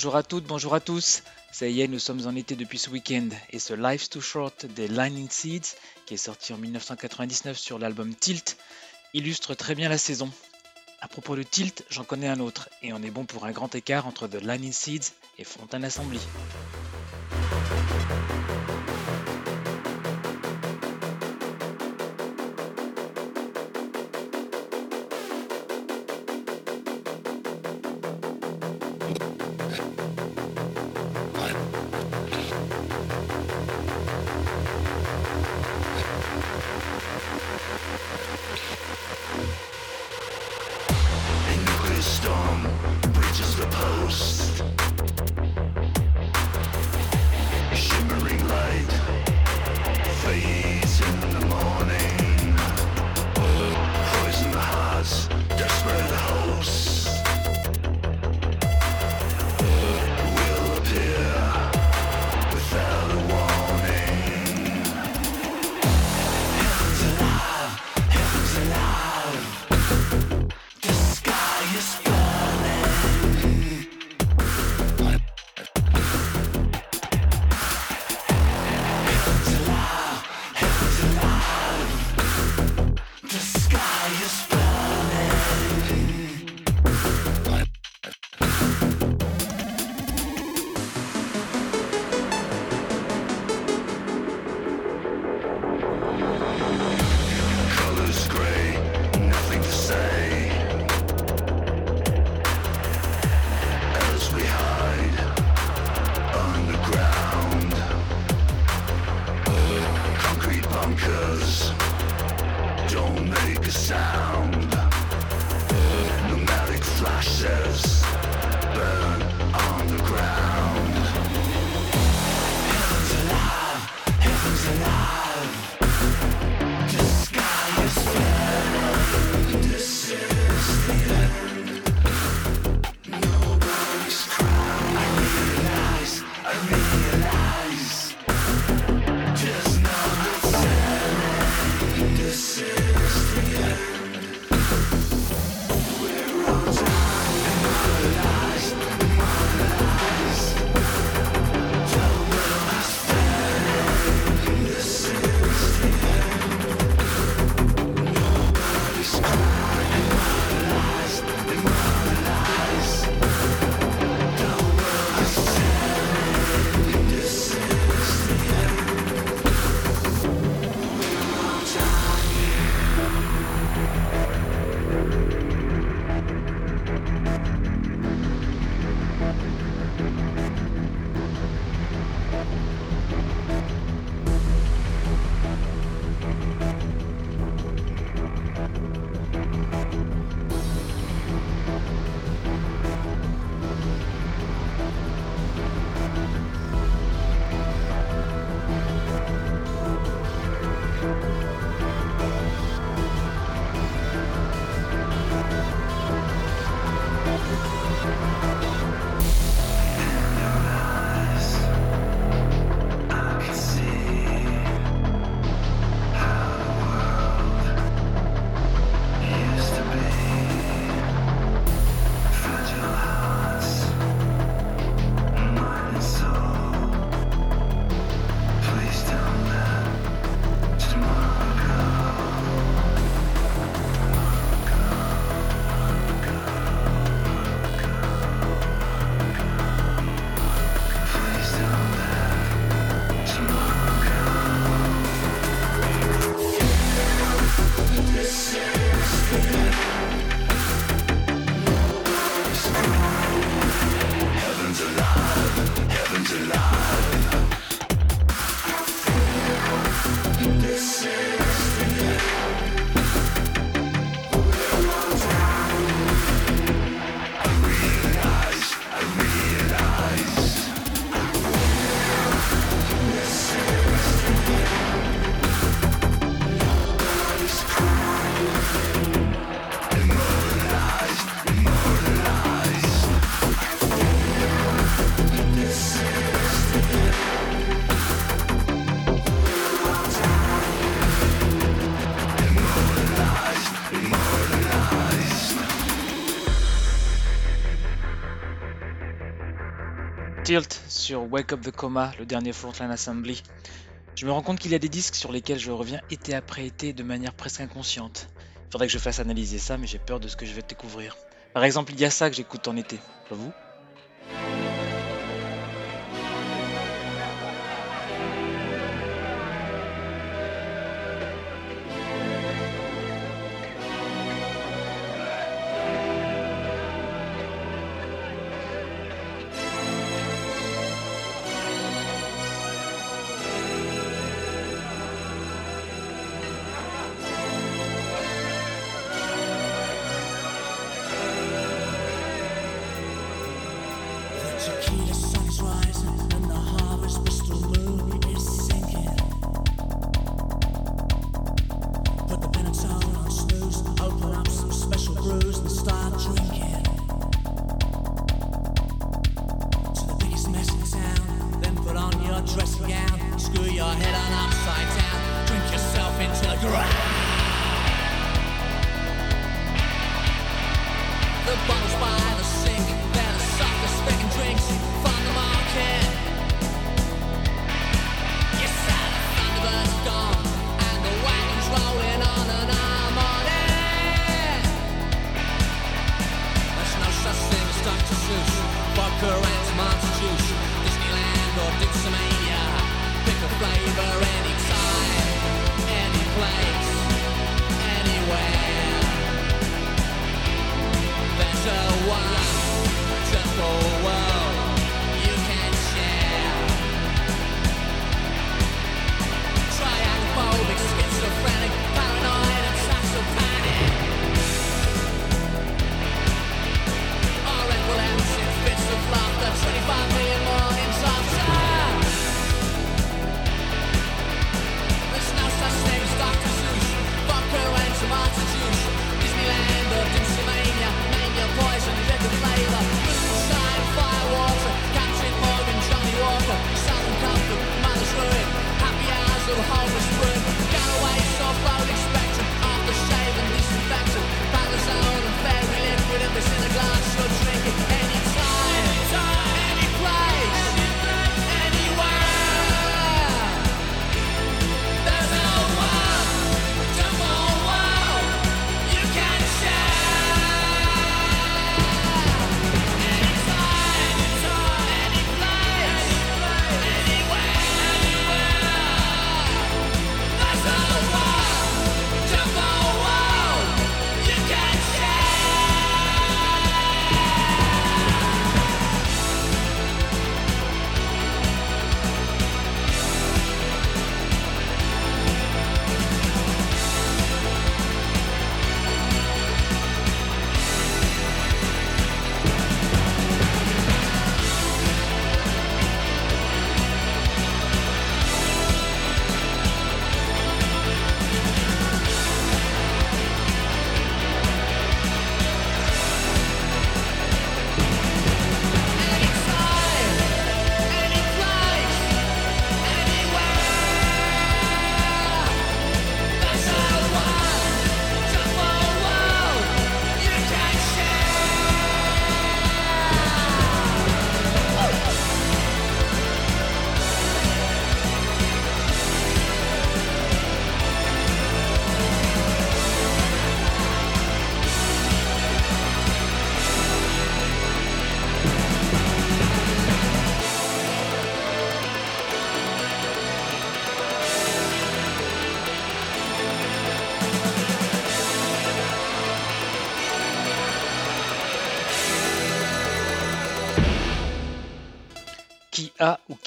Bonjour à toutes, bonjour à tous. Ça y est, nous sommes en été depuis ce week-end et ce Life's Too Short des Lightning Seeds, qui est sorti en 1999 sur l'album Tilt, illustre très bien la saison. À propos de Tilt, j'en connais un autre et on est bon pour un grand écart entre The Lightning Seeds et Fontaine Assembly. Sur Wake Up the Coma, le dernier Frontline Assembly. Je me rends compte qu'il y a des disques sur lesquels je reviens été après été de manière presque inconsciente. Il faudrait que je fasse analyser ça, mais j'ai peur de ce que je vais découvrir. Par exemple, il y a ça que j'écoute en été. Pas vous?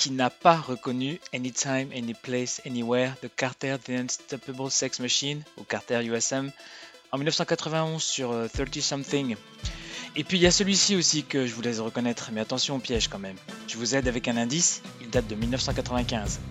Qui n'a pas reconnu Anytime, Anyplace, Anywhere de Carter The Unstoppable Sex Machine ou Carter USM en 1991 sur 30 euh, Something. Et puis il y a celui-ci aussi que je vous laisse reconnaître, mais attention au piège quand même. Je vous aide avec un indice, il date de 1995.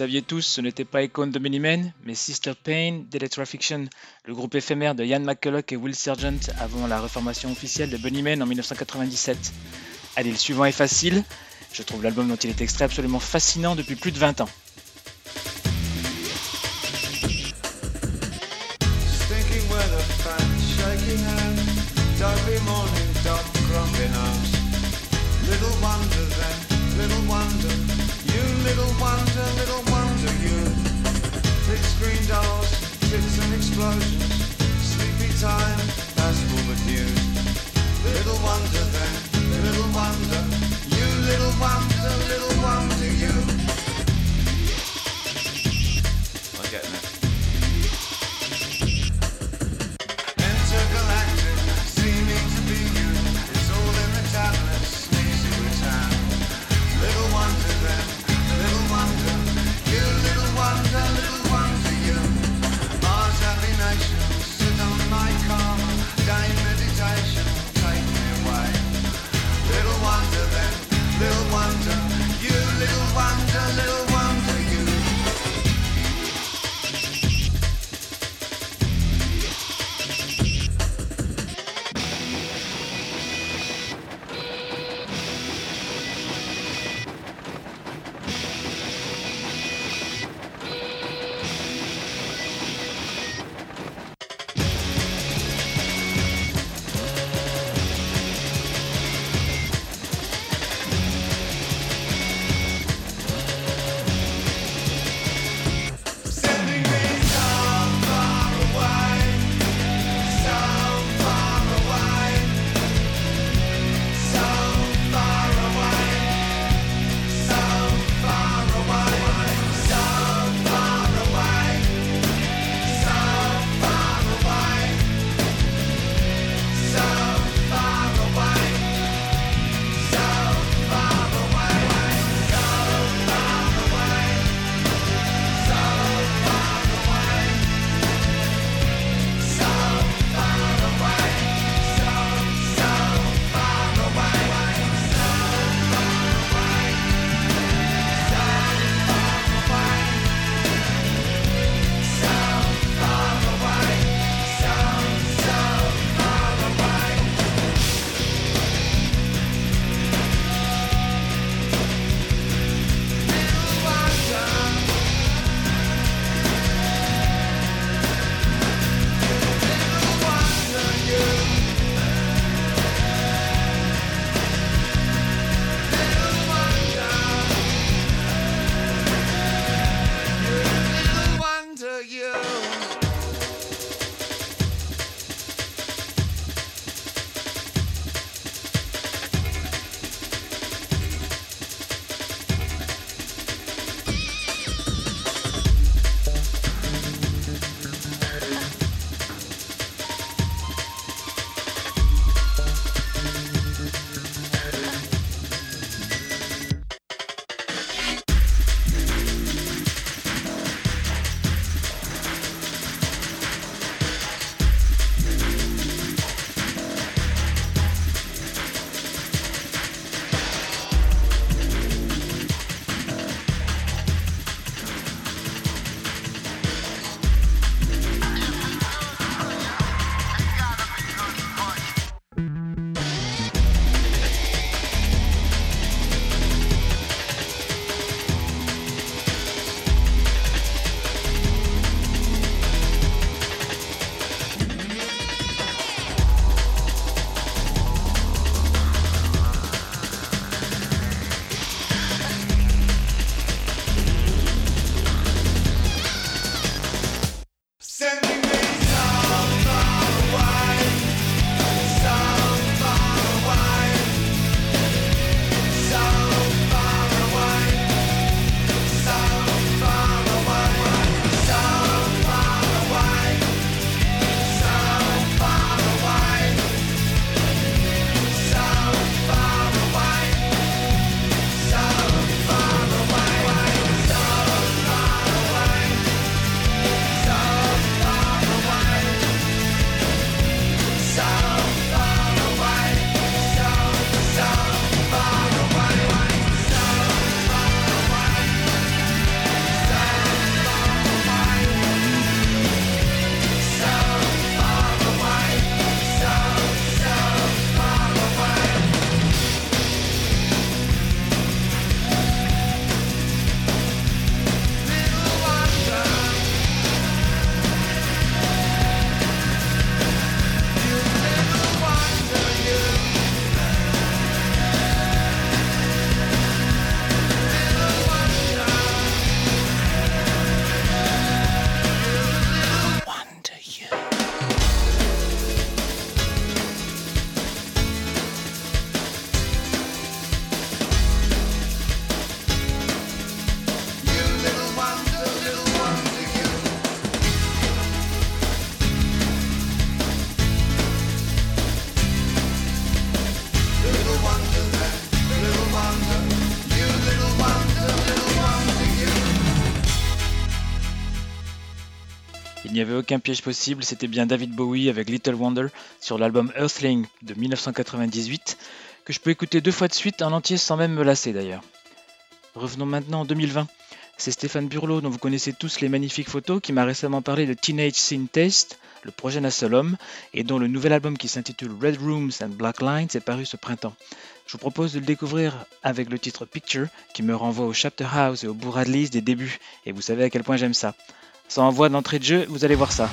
Saviez tous, ce n'était pas Icon de Minimen, mais Sister Pain d'Electrafiction, le groupe éphémère de Ian McCulloch et Will Sergeant avant la reformation officielle de Bunnymen en 1997. Allez, le suivant est facile. Je trouve l'album dont il est extrait absolument fascinant depuis plus de 20 ans. You. Big screen dolls, tits and explosions. Sleepy time, fast forward news. Little wonder then, little wonder. You little wonder, little wonder aucun piège possible, c'était bien David Bowie avec Little Wonder sur l'album Earthling de 1998, que je peux écouter deux fois de suite en entier sans même me lasser d'ailleurs. Revenons maintenant en 2020. C'est Stéphane Burlot, dont vous connaissez tous les magnifiques photos, qui m'a récemment parlé de Teenage Sin Taste, le projet d'un seul homme, et dont le nouvel album qui s'intitule Red Rooms and Black Lines est paru ce printemps. Je vous propose de le découvrir avec le titre Picture, qui me renvoie au Chapter House et au Bourradleys des débuts, et vous savez à quel point j'aime ça. Sans envoi d'entrée de jeu, vous allez voir ça.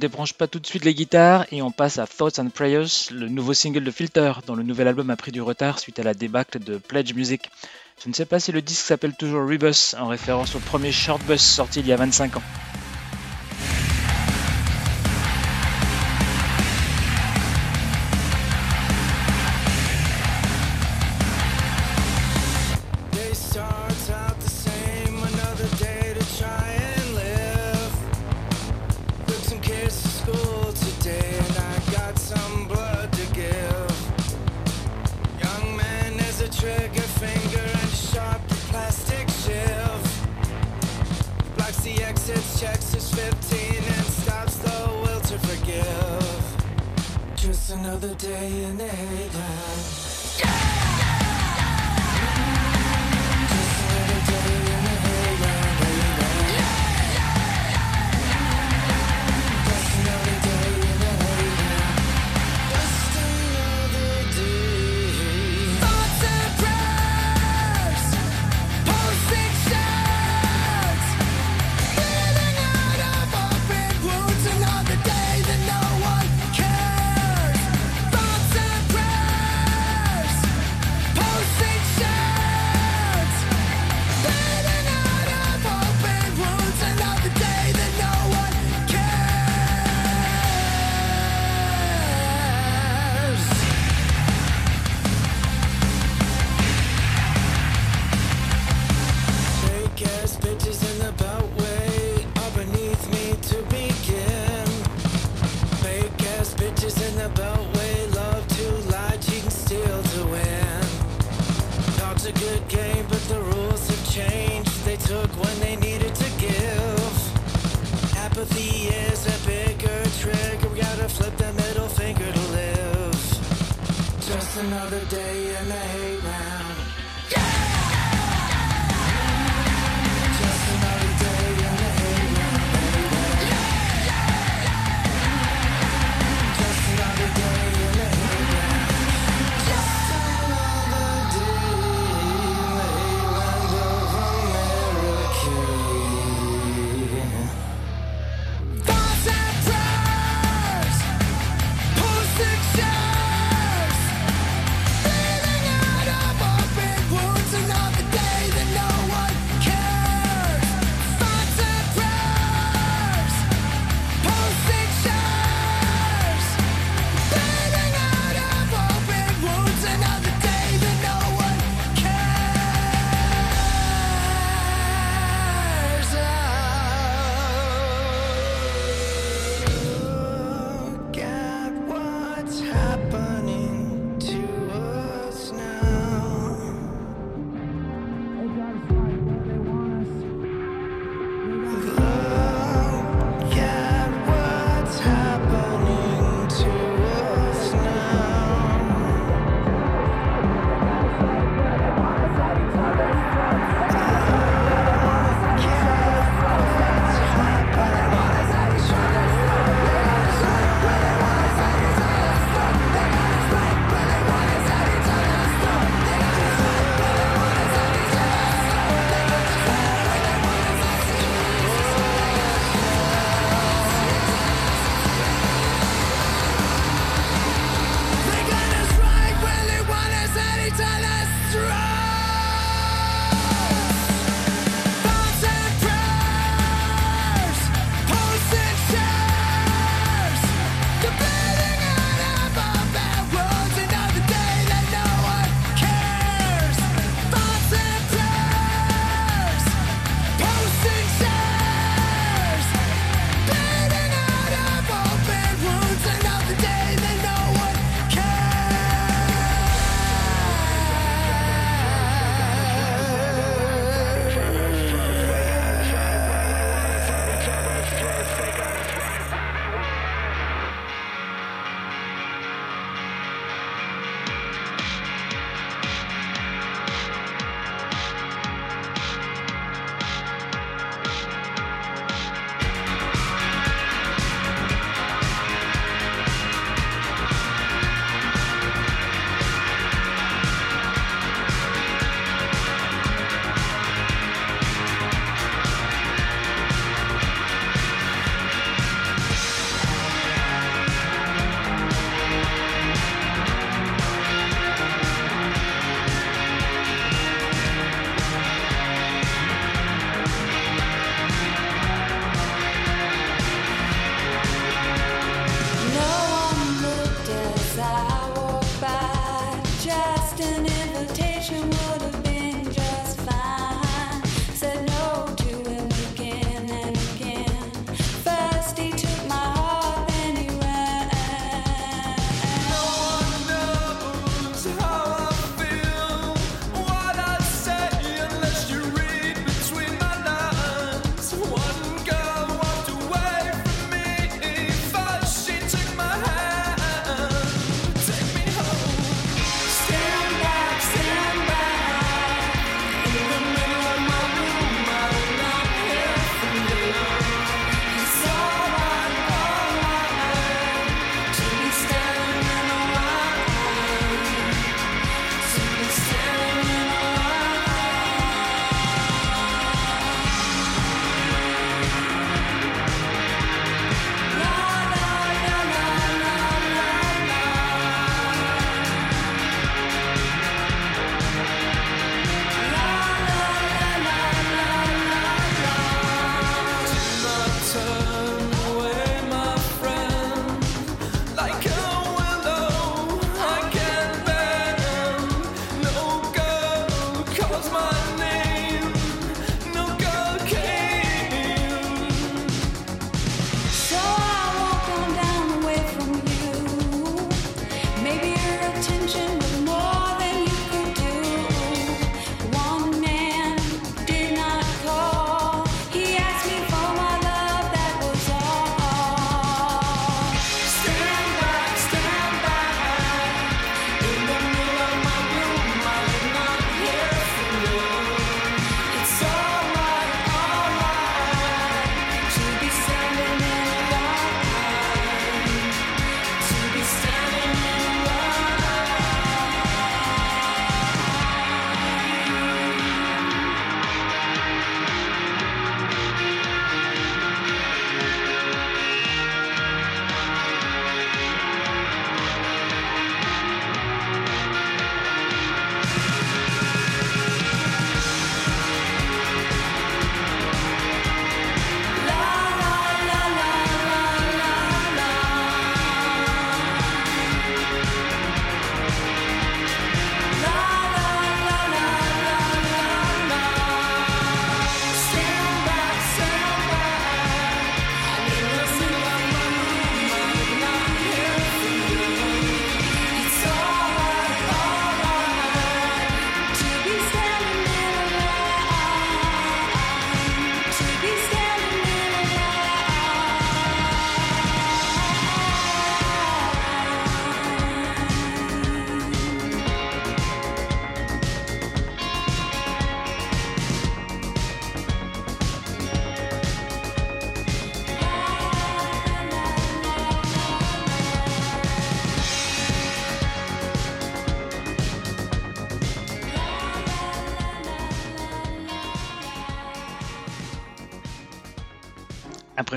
Débranche pas tout de suite les guitares et on passe à Thoughts and Prayers, le nouveau single de Filter, dont le nouvel album a pris du retard suite à la débâcle de Pledge Music. Je ne sais pas si le disque s'appelle toujours Rebus, en référence au premier short bus sorti il y a 25 ans.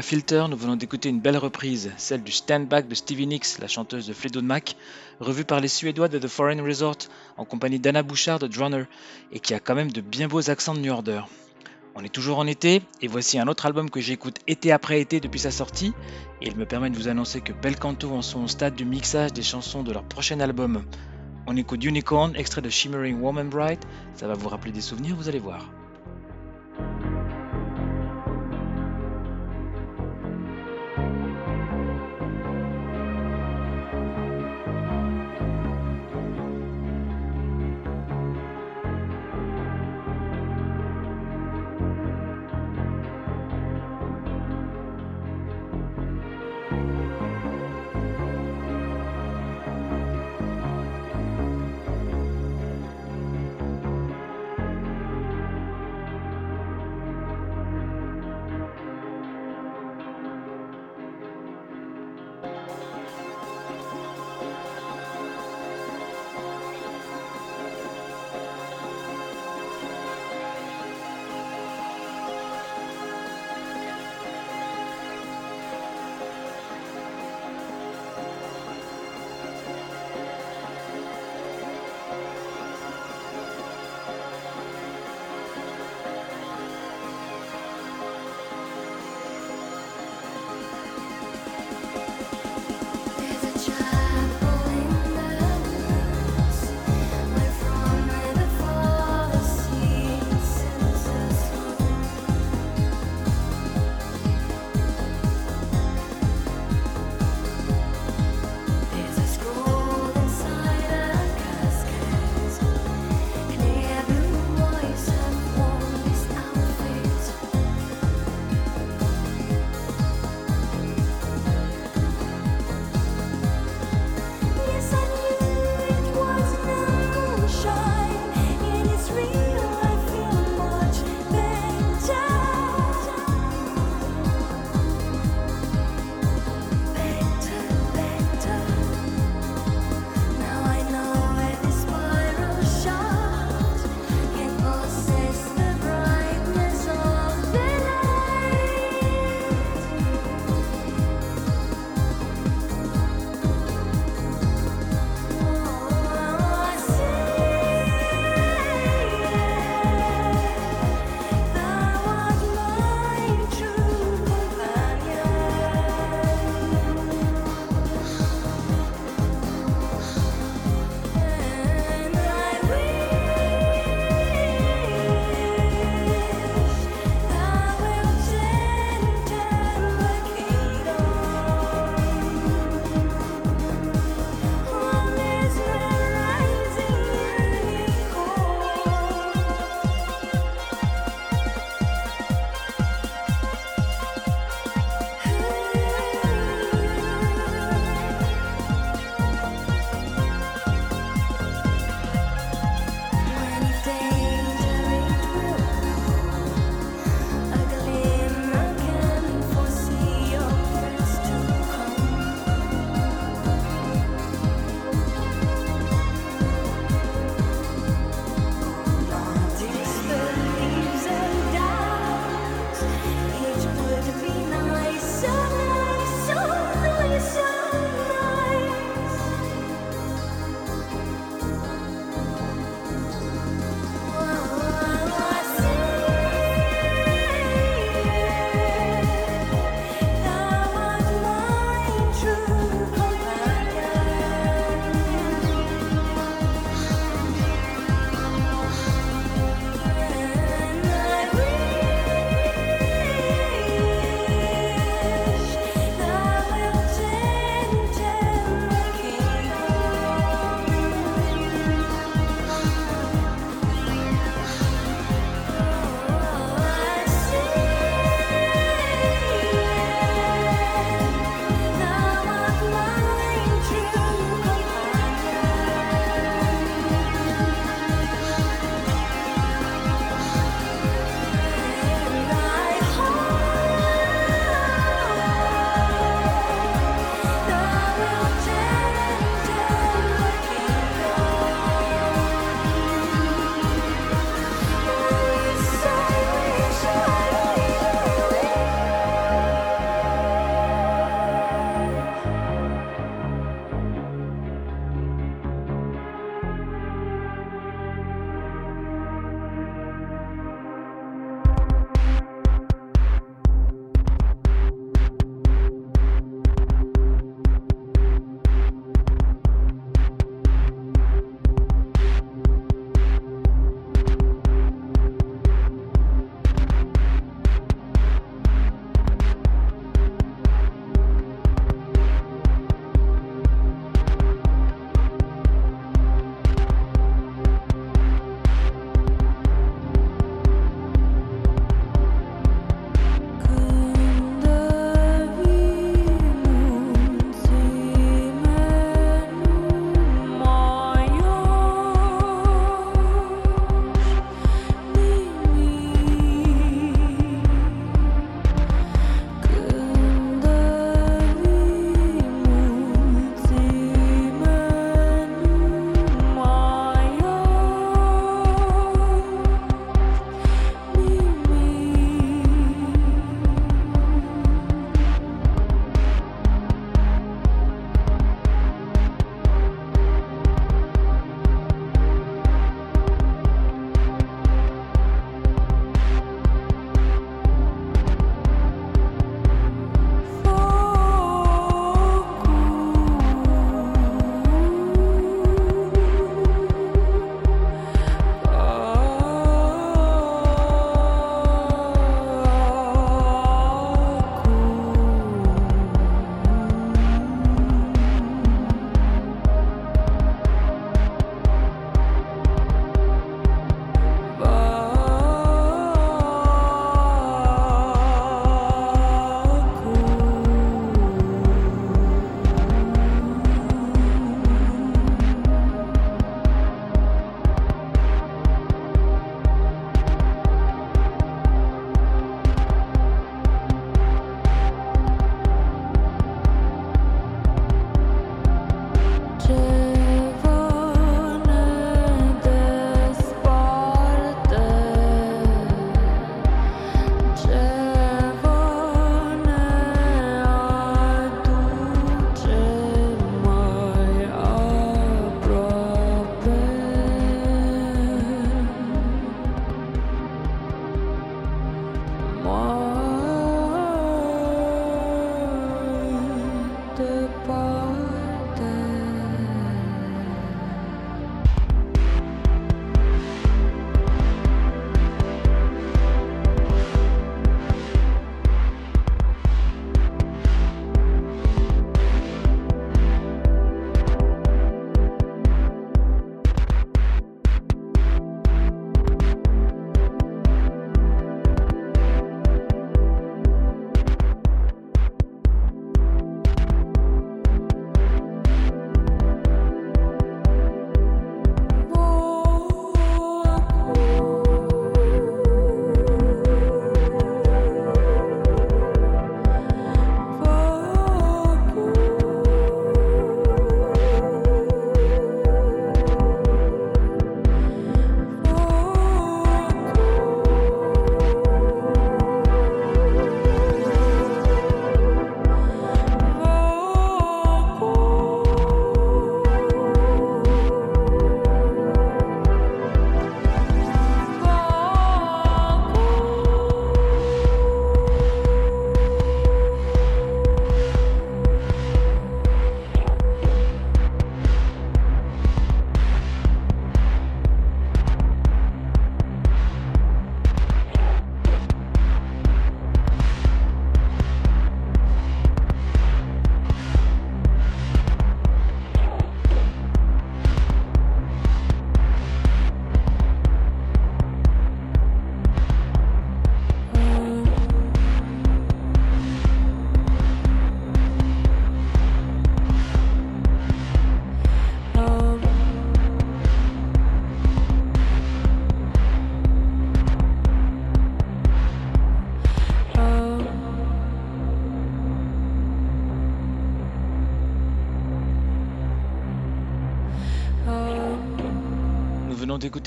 Filter, nous venons d'écouter une belle reprise, celle du Stand Back de Stevie Nicks, la chanteuse de Fleetwood Mac, revue par les Suédois de The Foreign Resort en compagnie d'Anna Bouchard de Drunner, et qui a quand même de bien beaux accents de New Order. On est toujours en été, et voici un autre album que j'écoute été après été depuis sa sortie, et il me permet de vous annoncer que Belcanto en sont au stade du mixage des chansons de leur prochain album. On écoute Unicorn, extrait de Shimmering Woman Bright, ça va vous rappeler des souvenirs, vous allez voir.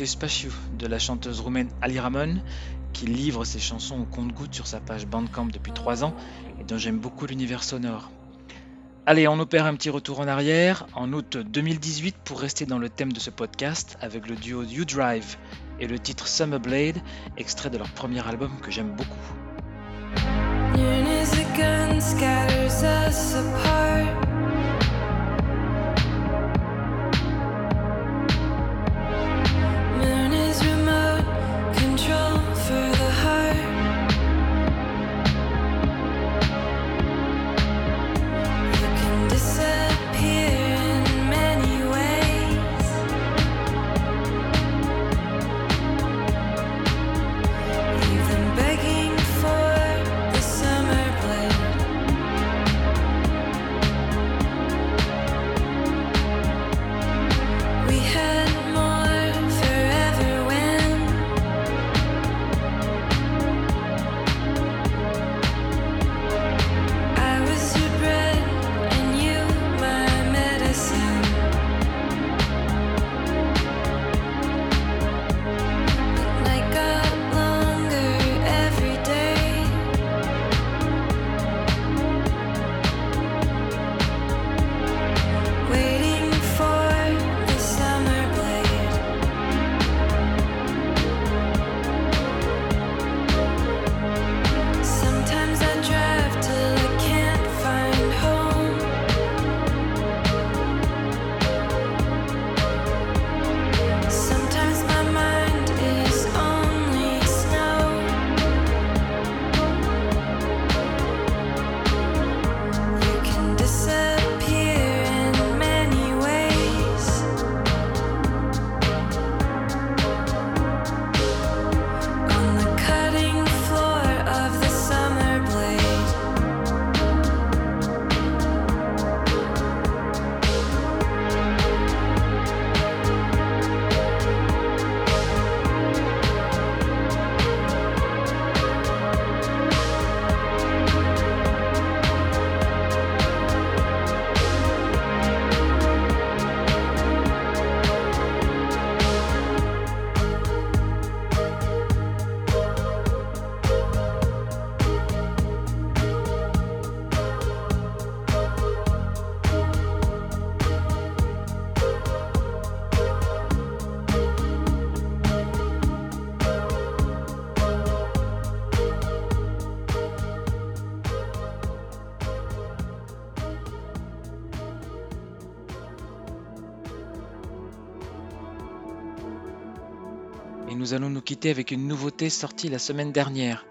Spaciu de la chanteuse roumaine Ali Ramon, qui livre ses chansons au compte-gouttes sur sa page Bandcamp depuis 3 ans et dont j'aime beaucoup l'univers sonore. Allez, on opère un petit retour en arrière, en août 2018 pour rester dans le thème de ce podcast avec le duo You Drive et le titre Summer Blade, extrait de leur premier album que j'aime beaucoup. Et nous allons nous quitter avec une nouveauté sortie la semaine dernière.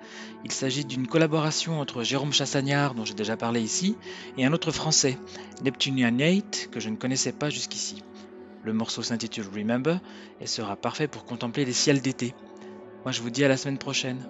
Il s'agit d'une collaboration entre Jérôme Chassagnard, dont j'ai déjà parlé ici, et un autre français, Neptunian 8, que je ne connaissais pas jusqu'ici. Le morceau s'intitule Remember et sera parfait pour contempler les ciels d'été. Moi je vous dis à la semaine prochaine.